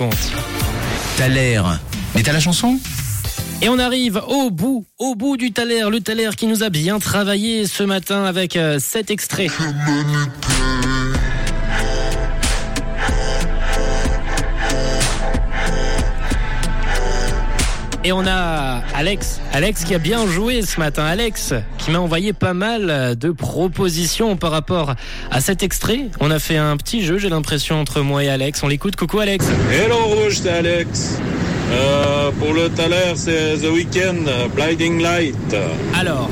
compte. T'as l'air. Mais t'as la chanson? Et on arrive au bout, au bout du Thaler, le Thaler qui nous a bien travaillé ce matin avec euh, cet extrait. Et on a Alex, Alex qui a bien joué ce matin, Alex qui m'a envoyé pas mal de propositions par rapport à cet extrait. On a fait un petit jeu, j'ai l'impression, entre moi et Alex. On l'écoute, coucou Alex. Hello Rouge, c'est Alex. Euh, pour le Thaler, c'est The Weeknd, Blinding Light. Alors,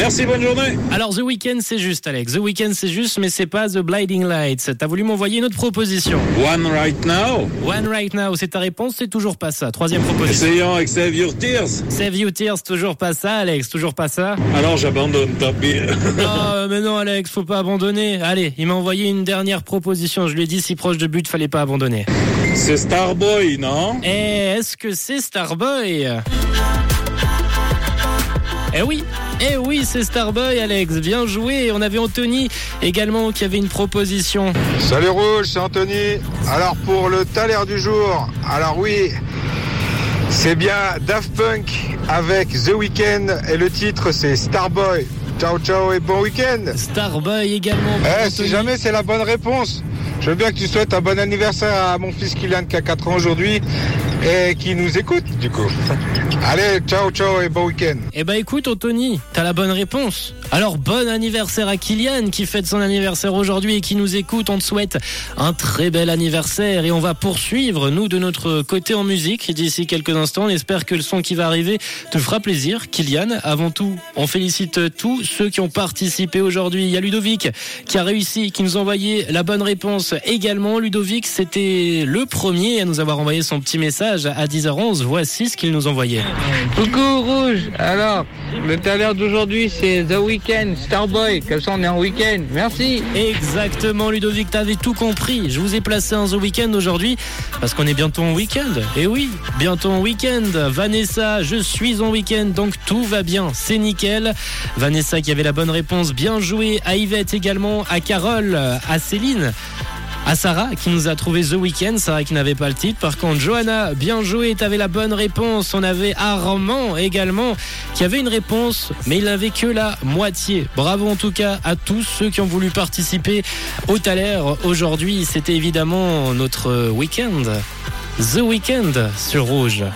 Merci, bonne journée. alors The Weeknd c'est juste Alex, The Weeknd c'est juste mais c'est pas The Blinding Lights. T'as voulu m'envoyer une autre proposition. One right now. One Right Now, c'est ta réponse, c'est toujours pas ça. Troisième proposition. Essayons avec Save Your Tears. Save You Tears, toujours pas ça Alex, toujours pas ça. Alors j'abandonne, tant pis. Oh, mais non, Alex, faut pas abandonner. Allez, il m'a envoyé une dernière proposition. Je lui ai dit si proche de but, fallait pas abandonner. c'est Starboy, non? Et est-ce que c'est Starboy? Eh oui, eh oui, c'est Starboy, Alex. Bien joué. On avait Anthony également qui avait une proposition. Salut Rouge, c'est Anthony. Alors pour le taler du jour, alors oui, c'est bien Daft Punk avec The Weeknd et le titre c'est Starboy. Ciao ciao et bon week-end. Starboy également. pour Eh, Anthony. si jamais c'est la bonne réponse, je veux bien que tu souhaites un bon anniversaire à mon fils Kylian qui a 4 ans aujourd'hui et qui nous écoute du coup. Allez, ciao ciao et bon week-end. Eh ben écoute Anthony, t'as la bonne réponse. Alors bon anniversaire à Kylian qui fête son anniversaire aujourd'hui et qui nous écoute. On te souhaite un très bel anniversaire et on va poursuivre nous de notre côté en musique d'ici quelques instants. On espère que le son qui va arriver te fera plaisir. Kylian, avant tout, on félicite tous ceux qui ont participé aujourd'hui. Il y a Ludovic qui a réussi, qui nous a envoyé la bonne réponse également. Ludovic, c'était le premier à nous avoir envoyé son petit message à 10h11. Voici ce qu'il nous envoyait. Coucou Rouge, alors le taler d'aujourd'hui c'est The Weeknd, Starboy, comme ça on est en week-end, merci Exactement, Ludovic, t'avais tout compris. Je vous ai placé un The Weekend aujourd'hui parce qu'on est bientôt en week-end. Et oui, bientôt en week-end. Vanessa, je suis en week-end, donc tout va bien. C'est nickel. Vanessa qui avait la bonne réponse, bien joué. À Yvette également, à Carole, à Céline. À Sarah qui nous a trouvé The Weeknd, Sarah qui n'avait pas le titre. Par contre, Johanna, bien joué, t'avais la bonne réponse. On avait Armand également qui avait une réponse, mais il n'avait que la moitié. Bravo en tout cas à tous ceux qui ont voulu participer au Thaler. Aujourd'hui, c'était évidemment notre week-end. The Weeknd sur Rouge.